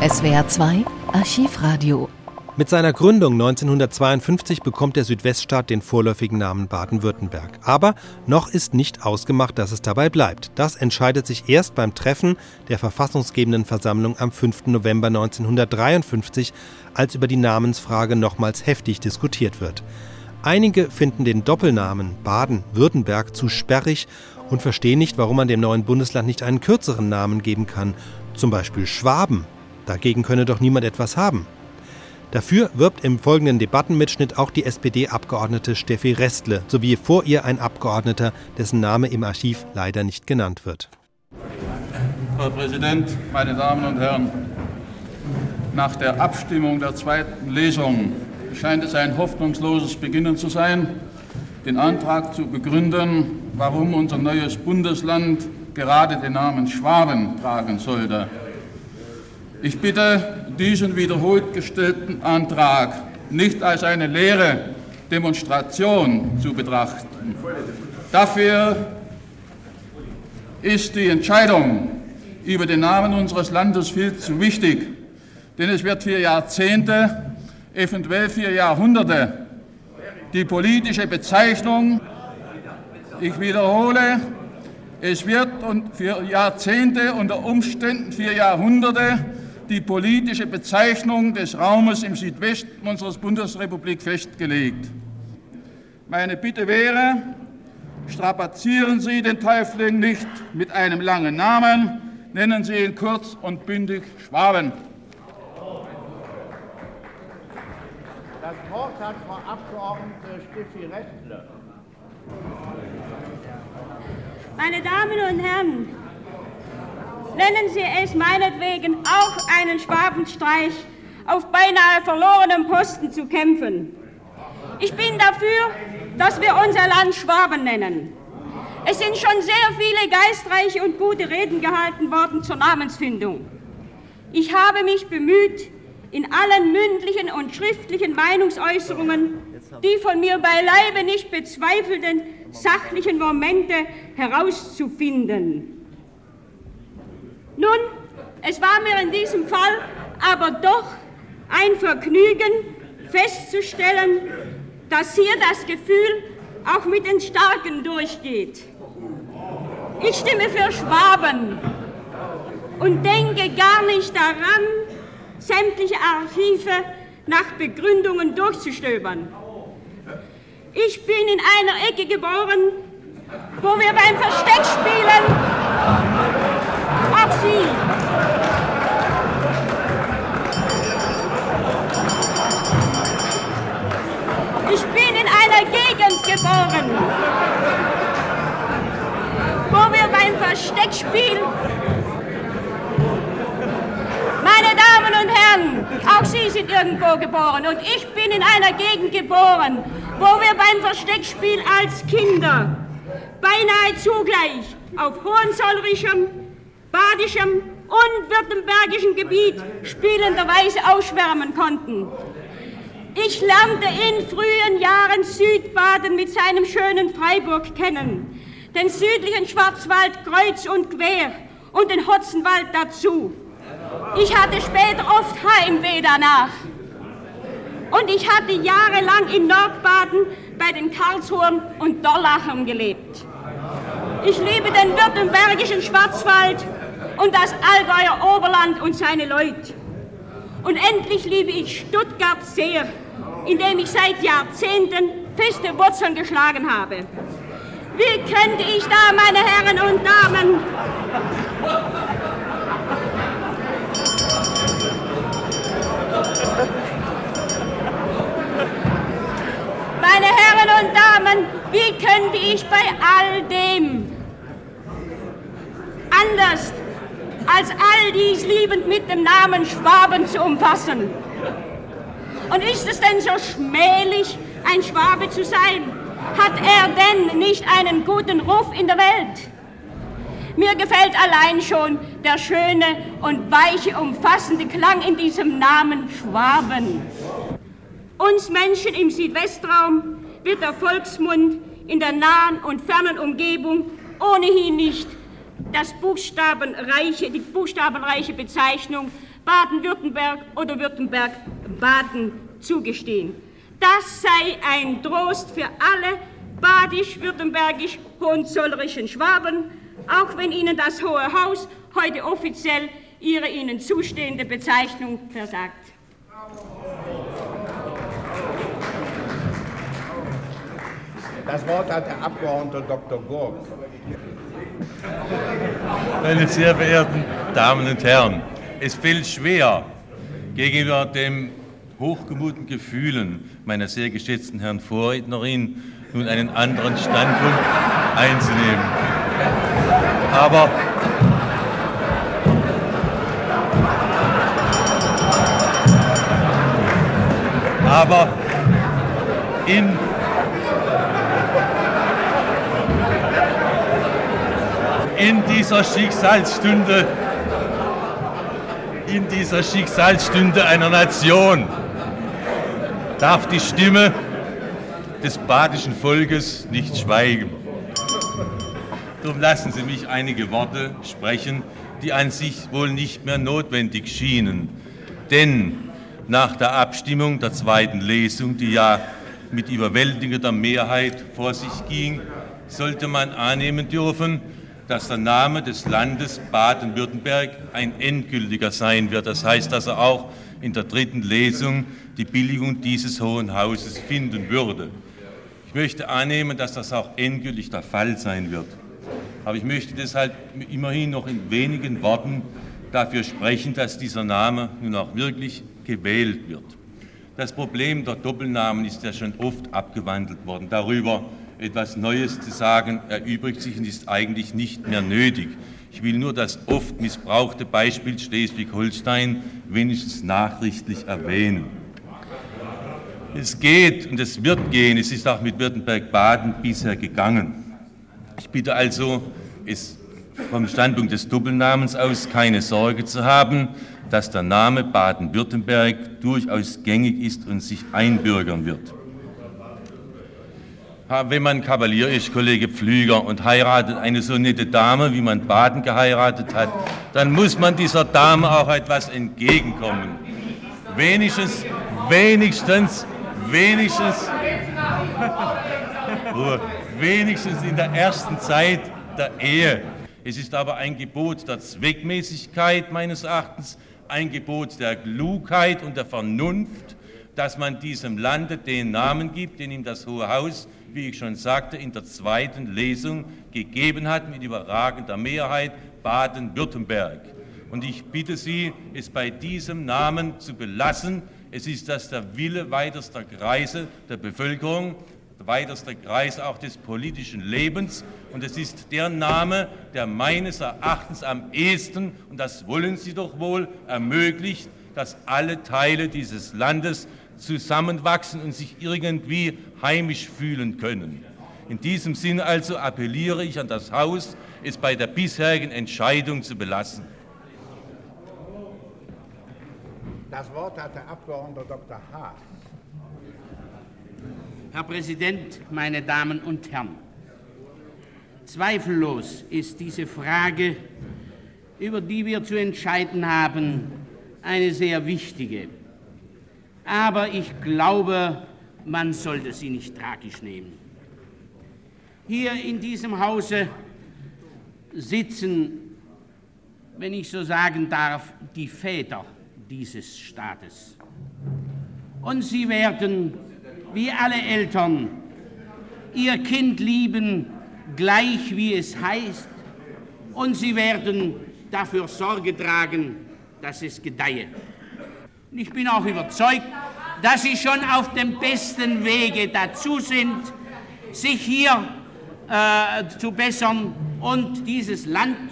SWR 2 Archivradio. Mit seiner Gründung 1952 bekommt der Südweststaat den vorläufigen Namen Baden-Württemberg. Aber noch ist nicht ausgemacht, dass es dabei bleibt. Das entscheidet sich erst beim Treffen der verfassungsgebenden Versammlung am 5. November 1953, als über die Namensfrage nochmals heftig diskutiert wird. Einige finden den Doppelnamen Baden-Württemberg zu sperrig und verstehen nicht, warum man dem neuen Bundesland nicht einen kürzeren Namen geben kann, zum Beispiel Schwaben. Dagegen könne doch niemand etwas haben. Dafür wirbt im folgenden Debattenmitschnitt auch die SPD-Abgeordnete Steffi Restle sowie vor ihr ein Abgeordneter, dessen Name im Archiv leider nicht genannt wird. Herr Präsident, meine Damen und Herren! Nach der Abstimmung der zweiten Lesung scheint es ein hoffnungsloses Beginnen zu sein, den Antrag zu begründen, warum unser neues Bundesland gerade den Namen Schwaben tragen sollte. Ich bitte, diesen wiederholt gestellten Antrag nicht als eine leere Demonstration zu betrachten. Dafür ist die Entscheidung über den Namen unseres Landes viel zu wichtig, denn es wird für Jahrzehnte, eventuell für Jahrhunderte die politische Bezeichnung, ich wiederhole, es wird für Jahrzehnte, unter Umständen für Jahrhunderte die politische Bezeichnung des Raumes im Südwesten unseres Bundesrepublik festgelegt. Meine Bitte wäre, strapazieren Sie den Täufling nicht mit einem langen Namen, nennen Sie ihn kurz und bündig Schwaben. Das Wort hat Frau Abgeordnete Steffi Restle. Meine Damen und Herren, nennen Sie es meinetwegen auch einen Schwabenstreich, auf beinahe verlorenem Posten zu kämpfen. Ich bin dafür, dass wir unser Land Schwaben nennen. Es sind schon sehr viele geistreiche und gute Reden gehalten worden zur Namensfindung. Ich habe mich bemüht, in allen mündlichen und schriftlichen Meinungsäußerungen die von mir beileibe nicht bezweifelten sachlichen Momente herauszufinden. Nun, es war mir in diesem Fall aber doch ein Vergnügen festzustellen, dass hier das Gefühl auch mit den Starken durchgeht. Ich stimme für Schwaben und denke gar nicht daran, sämtliche Archive nach Begründungen durchzustöbern. Ich bin in einer Ecke geboren, wo wir beim Versteckspielen Ich bin in einer Gegend geboren, wo wir beim Versteckspiel meine Damen und Herren, auch Sie sind irgendwo geboren und ich bin in einer Gegend geboren, wo wir beim Versteckspiel als Kinder. Beinahe zugleich auf Hohenzollrischem badischem und württembergischem Gebiet spielenderweise ausschwärmen konnten. Ich lernte in frühen Jahren Südbaden mit seinem schönen Freiburg kennen, den südlichen Schwarzwald kreuz und quer und den Hotzenwald dazu. Ich hatte später oft Heimweh danach. Und ich hatte jahrelang in Nordbaden bei den Karlsruhen und Dorlachern gelebt. Ich liebe den württembergischen Schwarzwald und das Allgäuer Oberland und seine Leute. Und endlich liebe ich Stuttgart sehr, in dem ich seit Jahrzehnten feste Wurzeln geschlagen habe. Wie könnte ich da, meine Herren und Damen, meine Herren und Damen, wie könnte ich bei all dem anders als all dies liebend mit dem Namen Schwaben zu umfassen. Und ist es denn so schmählich, ein Schwabe zu sein? Hat er denn nicht einen guten Ruf in der Welt? Mir gefällt allein schon der schöne und weiche, umfassende Klang in diesem Namen Schwaben. Uns Menschen im Südwestraum wird der Volksmund in der nahen und fernen Umgebung ohnehin nicht das buchstabenreiche, die buchstabenreiche Bezeichnung Baden-Württemberg oder Württemberg-Baden zugestehen. Das sei ein Trost für alle badisch-württembergisch-hohenzollerischen Schwaben, auch wenn ihnen das Hohe Haus heute offiziell ihre ihnen zustehende Bezeichnung versagt. Das Wort hat der Abgeordnete Dr. Gurk. Meine sehr verehrten Damen und Herren, es fällt schwer, gegenüber den hochgemuten Gefühlen meiner sehr geschätzten Herrn Vorrednerin nun einen anderen Standpunkt einzunehmen. Aber aber in in dieser Schicksalsstunde, in dieser Schicksalsstunde einer Nation darf die Stimme des badischen Volkes nicht schweigen. Darum lassen Sie mich einige Worte sprechen, die an sich wohl nicht mehr notwendig schienen. Denn nach der Abstimmung der zweiten Lesung, die ja mit überwältigender Mehrheit vor sich ging, sollte man annehmen dürfen, dass der Name des Landes Baden-Württemberg ein endgültiger sein wird. Das heißt, dass er auch in der dritten Lesung die Billigung dieses Hohen Hauses finden würde. Ich möchte annehmen, dass das auch endgültig der Fall sein wird. Aber ich möchte deshalb immerhin noch in wenigen Worten dafür sprechen, dass dieser Name nun auch wirklich gewählt wird. Das Problem der Doppelnamen ist ja schon oft abgewandelt worden. Darüber etwas Neues zu sagen, erübrigt sich und ist eigentlich nicht mehr nötig. Ich will nur das oft missbrauchte Beispiel Schleswig-Holstein wenigstens nachrichtlich erwähnen. Es geht und es wird gehen, es ist auch mit Württemberg-Baden bisher gegangen. Ich bitte also, es vom Standpunkt des Doppelnamens aus keine Sorge zu haben, dass der Name Baden-Württemberg durchaus gängig ist und sich einbürgern wird wenn man Kavalier ist, Kollege Pflüger, und heiratet eine so nette Dame, wie man Baden geheiratet hat, dann muss man dieser Dame auch etwas entgegenkommen. Wenigstens, wenigstens, wenigstens, wenigstens in der ersten Zeit der Ehe. Es ist aber ein Gebot der Zweckmäßigkeit meines Erachtens, ein Gebot der Klugheit und der Vernunft, dass man diesem Lande den Namen gibt, den ihm das Hohe Haus wie ich schon sagte, in der zweiten Lesung gegeben hat mit überragender Mehrheit Baden-Württemberg. Und ich bitte Sie, es bei diesem Namen zu belassen. Es ist das der Wille weitester Kreise der Bevölkerung, weitester Kreis auch des politischen Lebens. Und es ist der Name, der meines Erachtens am ehesten, und das wollen Sie doch wohl, ermöglicht, dass alle Teile dieses Landes zusammenwachsen und sich irgendwie heimisch fühlen können. In diesem Sinne also appelliere ich an das Haus, es bei der bisherigen Entscheidung zu belassen. Das Wort hat der Abgeordnete Dr. Haas. Herr Präsident, meine Damen und Herren! Zweifellos ist diese Frage, über die wir zu entscheiden haben, eine sehr wichtige aber ich glaube, man sollte sie nicht tragisch nehmen. Hier in diesem Hause sitzen, wenn ich so sagen darf, die Väter dieses Staates. Und sie werden, wie alle Eltern, ihr Kind lieben, gleich wie es heißt, und sie werden dafür Sorge tragen, dass es gedeihe. Und ich bin auch überzeugt, dass Sie schon auf dem besten Wege dazu sind, sich hier äh, zu bessern und dieses Land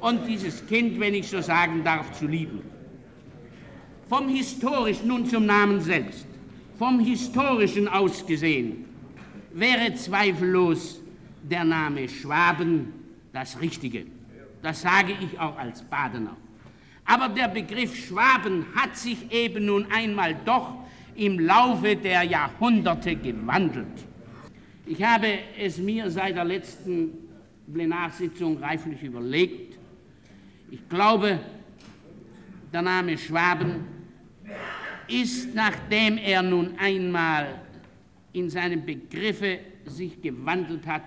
und dieses Kind, wenn ich so sagen darf, zu lieben. Vom historischen, nun zum Namen selbst, vom historischen aus gesehen, wäre zweifellos der Name Schwaben das Richtige. Das sage ich auch als Badener. Aber der Begriff Schwaben hat sich eben nun einmal doch im Laufe der Jahrhunderte gewandelt. Ich habe es mir seit der letzten Plenarsitzung reiflich überlegt. Ich glaube, der Name Schwaben ist, nachdem er nun einmal in seinem Begriffe sich gewandelt hat,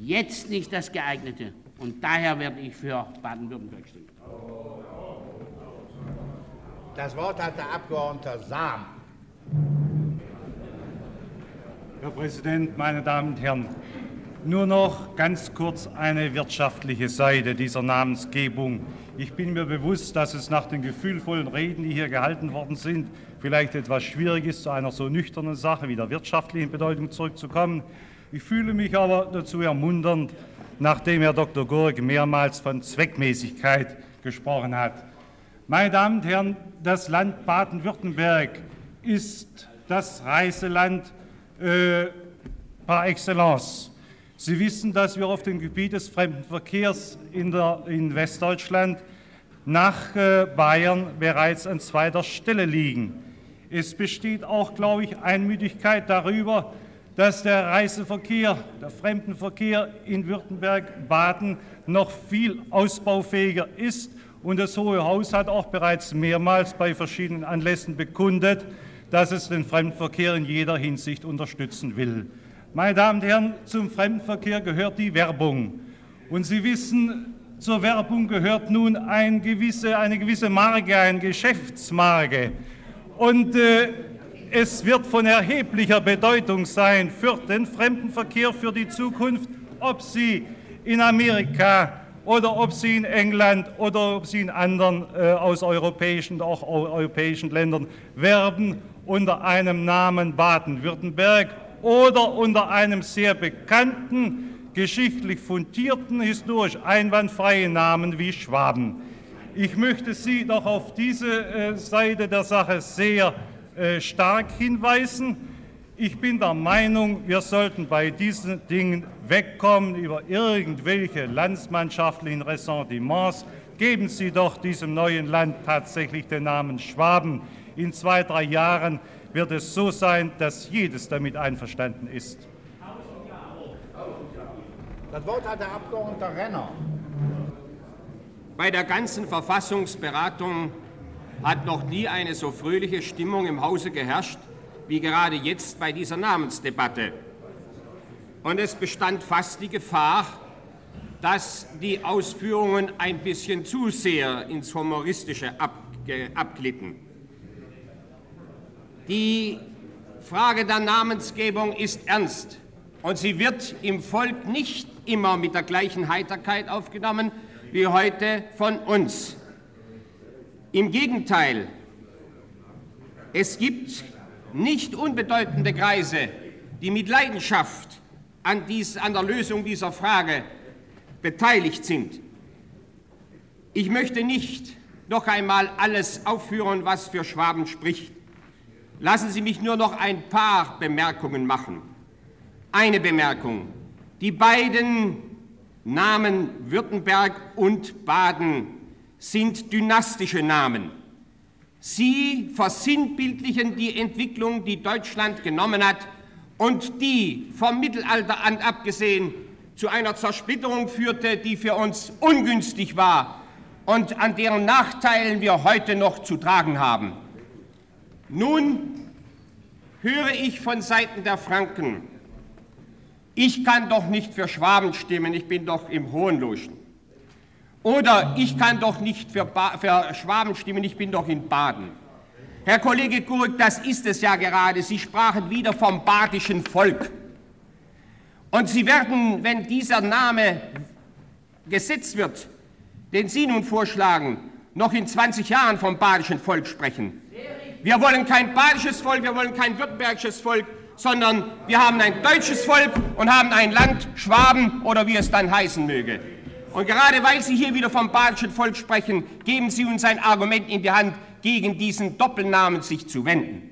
jetzt nicht das geeignete. Und daher werde ich für Baden-Württemberg stimmen. Das Wort hat der Abgeordnete Sam. Herr Präsident, meine Damen und Herren! Nur noch ganz kurz eine wirtschaftliche Seite dieser Namensgebung. Ich bin mir bewusst, dass es nach den gefühlvollen Reden, die hier gehalten worden sind, vielleicht etwas schwierig ist, zu einer so nüchternen Sache wie der wirtschaftlichen Bedeutung zurückzukommen. Ich fühle mich aber dazu ermunternd, nachdem Herr Dr. Gurk mehrmals von Zweckmäßigkeit gesprochen hat. Meine Damen und Herren, das Land Baden-Württemberg ist das Reiseland äh, par excellence. Sie wissen, dass wir auf dem Gebiet des Fremdenverkehrs in, der, in Westdeutschland nach äh, Bayern bereits an zweiter Stelle liegen. Es besteht auch, glaube ich, Einmütigkeit darüber, dass der Reiseverkehr, der Fremdenverkehr in Württemberg-Baden noch viel ausbaufähiger ist. Und das Hohe Haus hat auch bereits mehrmals bei verschiedenen Anlässen bekundet, dass es den Fremdenverkehr in jeder Hinsicht unterstützen will. Meine Damen und Herren, zum Fremdenverkehr gehört die Werbung. Und Sie wissen, zur Werbung gehört nun ein gewisse, eine gewisse Marke, eine Geschäftsmarke. Und äh, es wird von erheblicher Bedeutung sein für den Fremdenverkehr, für die Zukunft, ob Sie in Amerika oder ob Sie in England oder ob Sie in anderen äh, aus europäischen, auch europäischen Ländern werben unter einem Namen Baden-Württemberg oder unter einem sehr bekannten, geschichtlich fundierten, historisch einwandfreien Namen wie Schwaben. Ich möchte Sie doch auf diese äh, Seite der Sache sehr äh, stark hinweisen. Ich bin der Meinung, wir sollten bei diesen Dingen wegkommen über irgendwelche landsmannschaftlichen Ressentiments. Geben Sie doch diesem neuen Land tatsächlich den Namen Schwaben. In zwei, drei Jahren wird es so sein, dass jedes damit einverstanden ist. Das Wort hat der Abgeordnete Renner. Bei der ganzen Verfassungsberatung hat noch nie eine so fröhliche Stimmung im Hause geherrscht wie gerade jetzt bei dieser Namensdebatte. Und es bestand fast die Gefahr, dass die Ausführungen ein bisschen zu sehr ins Humoristische abglitten. Die Frage der Namensgebung ist ernst und sie wird im Volk nicht immer mit der gleichen Heiterkeit aufgenommen wie heute von uns. Im Gegenteil, es gibt nicht unbedeutende Kreise, die mit Leidenschaft an, dies, an der Lösung dieser Frage beteiligt sind. Ich möchte nicht noch einmal alles aufführen, was für Schwaben spricht. Lassen Sie mich nur noch ein paar Bemerkungen machen. Eine Bemerkung. Die beiden Namen Württemberg und Baden sind dynastische Namen. Sie versinnbildlichen die Entwicklung, die Deutschland genommen hat und die vom Mittelalter an abgesehen zu einer Zersplitterung führte, die für uns ungünstig war und an deren Nachteilen wir heute noch zu tragen haben. Nun höre ich von Seiten der Franken, ich kann doch nicht für Schwaben stimmen, ich bin doch im Hohenloschen. Oder ich kann doch nicht für, für Schwaben stimmen, ich bin doch in Baden. Herr Kollege Gurk, das ist es ja gerade. Sie sprachen wieder vom badischen Volk. Und Sie werden, wenn dieser Name gesetzt wird, den Sie nun vorschlagen, noch in 20 Jahren vom badischen Volk sprechen. Wir wollen kein badisches Volk, wir wollen kein württembergisches Volk, sondern wir haben ein deutsches Volk und haben ein Land Schwaben oder wie es dann heißen möge. Und gerade weil Sie hier wieder vom badischen Volk sprechen, geben Sie uns ein Argument in die Hand, gegen diesen Doppelnamen sich zu wenden.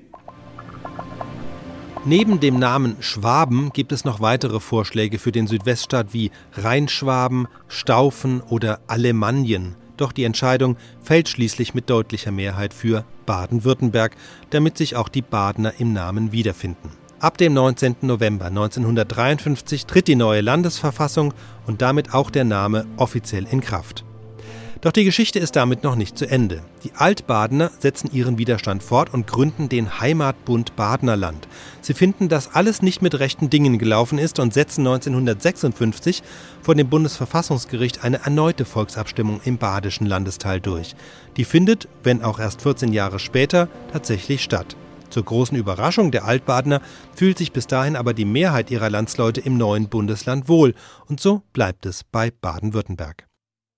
Neben dem Namen Schwaben gibt es noch weitere Vorschläge für den Südweststaat wie Rheinschwaben, Staufen oder Alemannien. Doch die Entscheidung fällt schließlich mit deutlicher Mehrheit für Baden-Württemberg, damit sich auch die Badener im Namen wiederfinden. Ab dem 19. November 1953 tritt die neue Landesverfassung und damit auch der Name offiziell in Kraft. Doch die Geschichte ist damit noch nicht zu Ende. Die Altbadener setzen ihren Widerstand fort und gründen den Heimatbund Badenerland. Sie finden, dass alles nicht mit rechten Dingen gelaufen ist und setzen 1956 vor dem Bundesverfassungsgericht eine erneute Volksabstimmung im badischen Landesteil durch. Die findet, wenn auch erst 14 Jahre später, tatsächlich statt. Zur großen Überraschung der Altbadener fühlt sich bis dahin aber die Mehrheit ihrer Landsleute im neuen Bundesland wohl und so bleibt es bei Baden-Württemberg.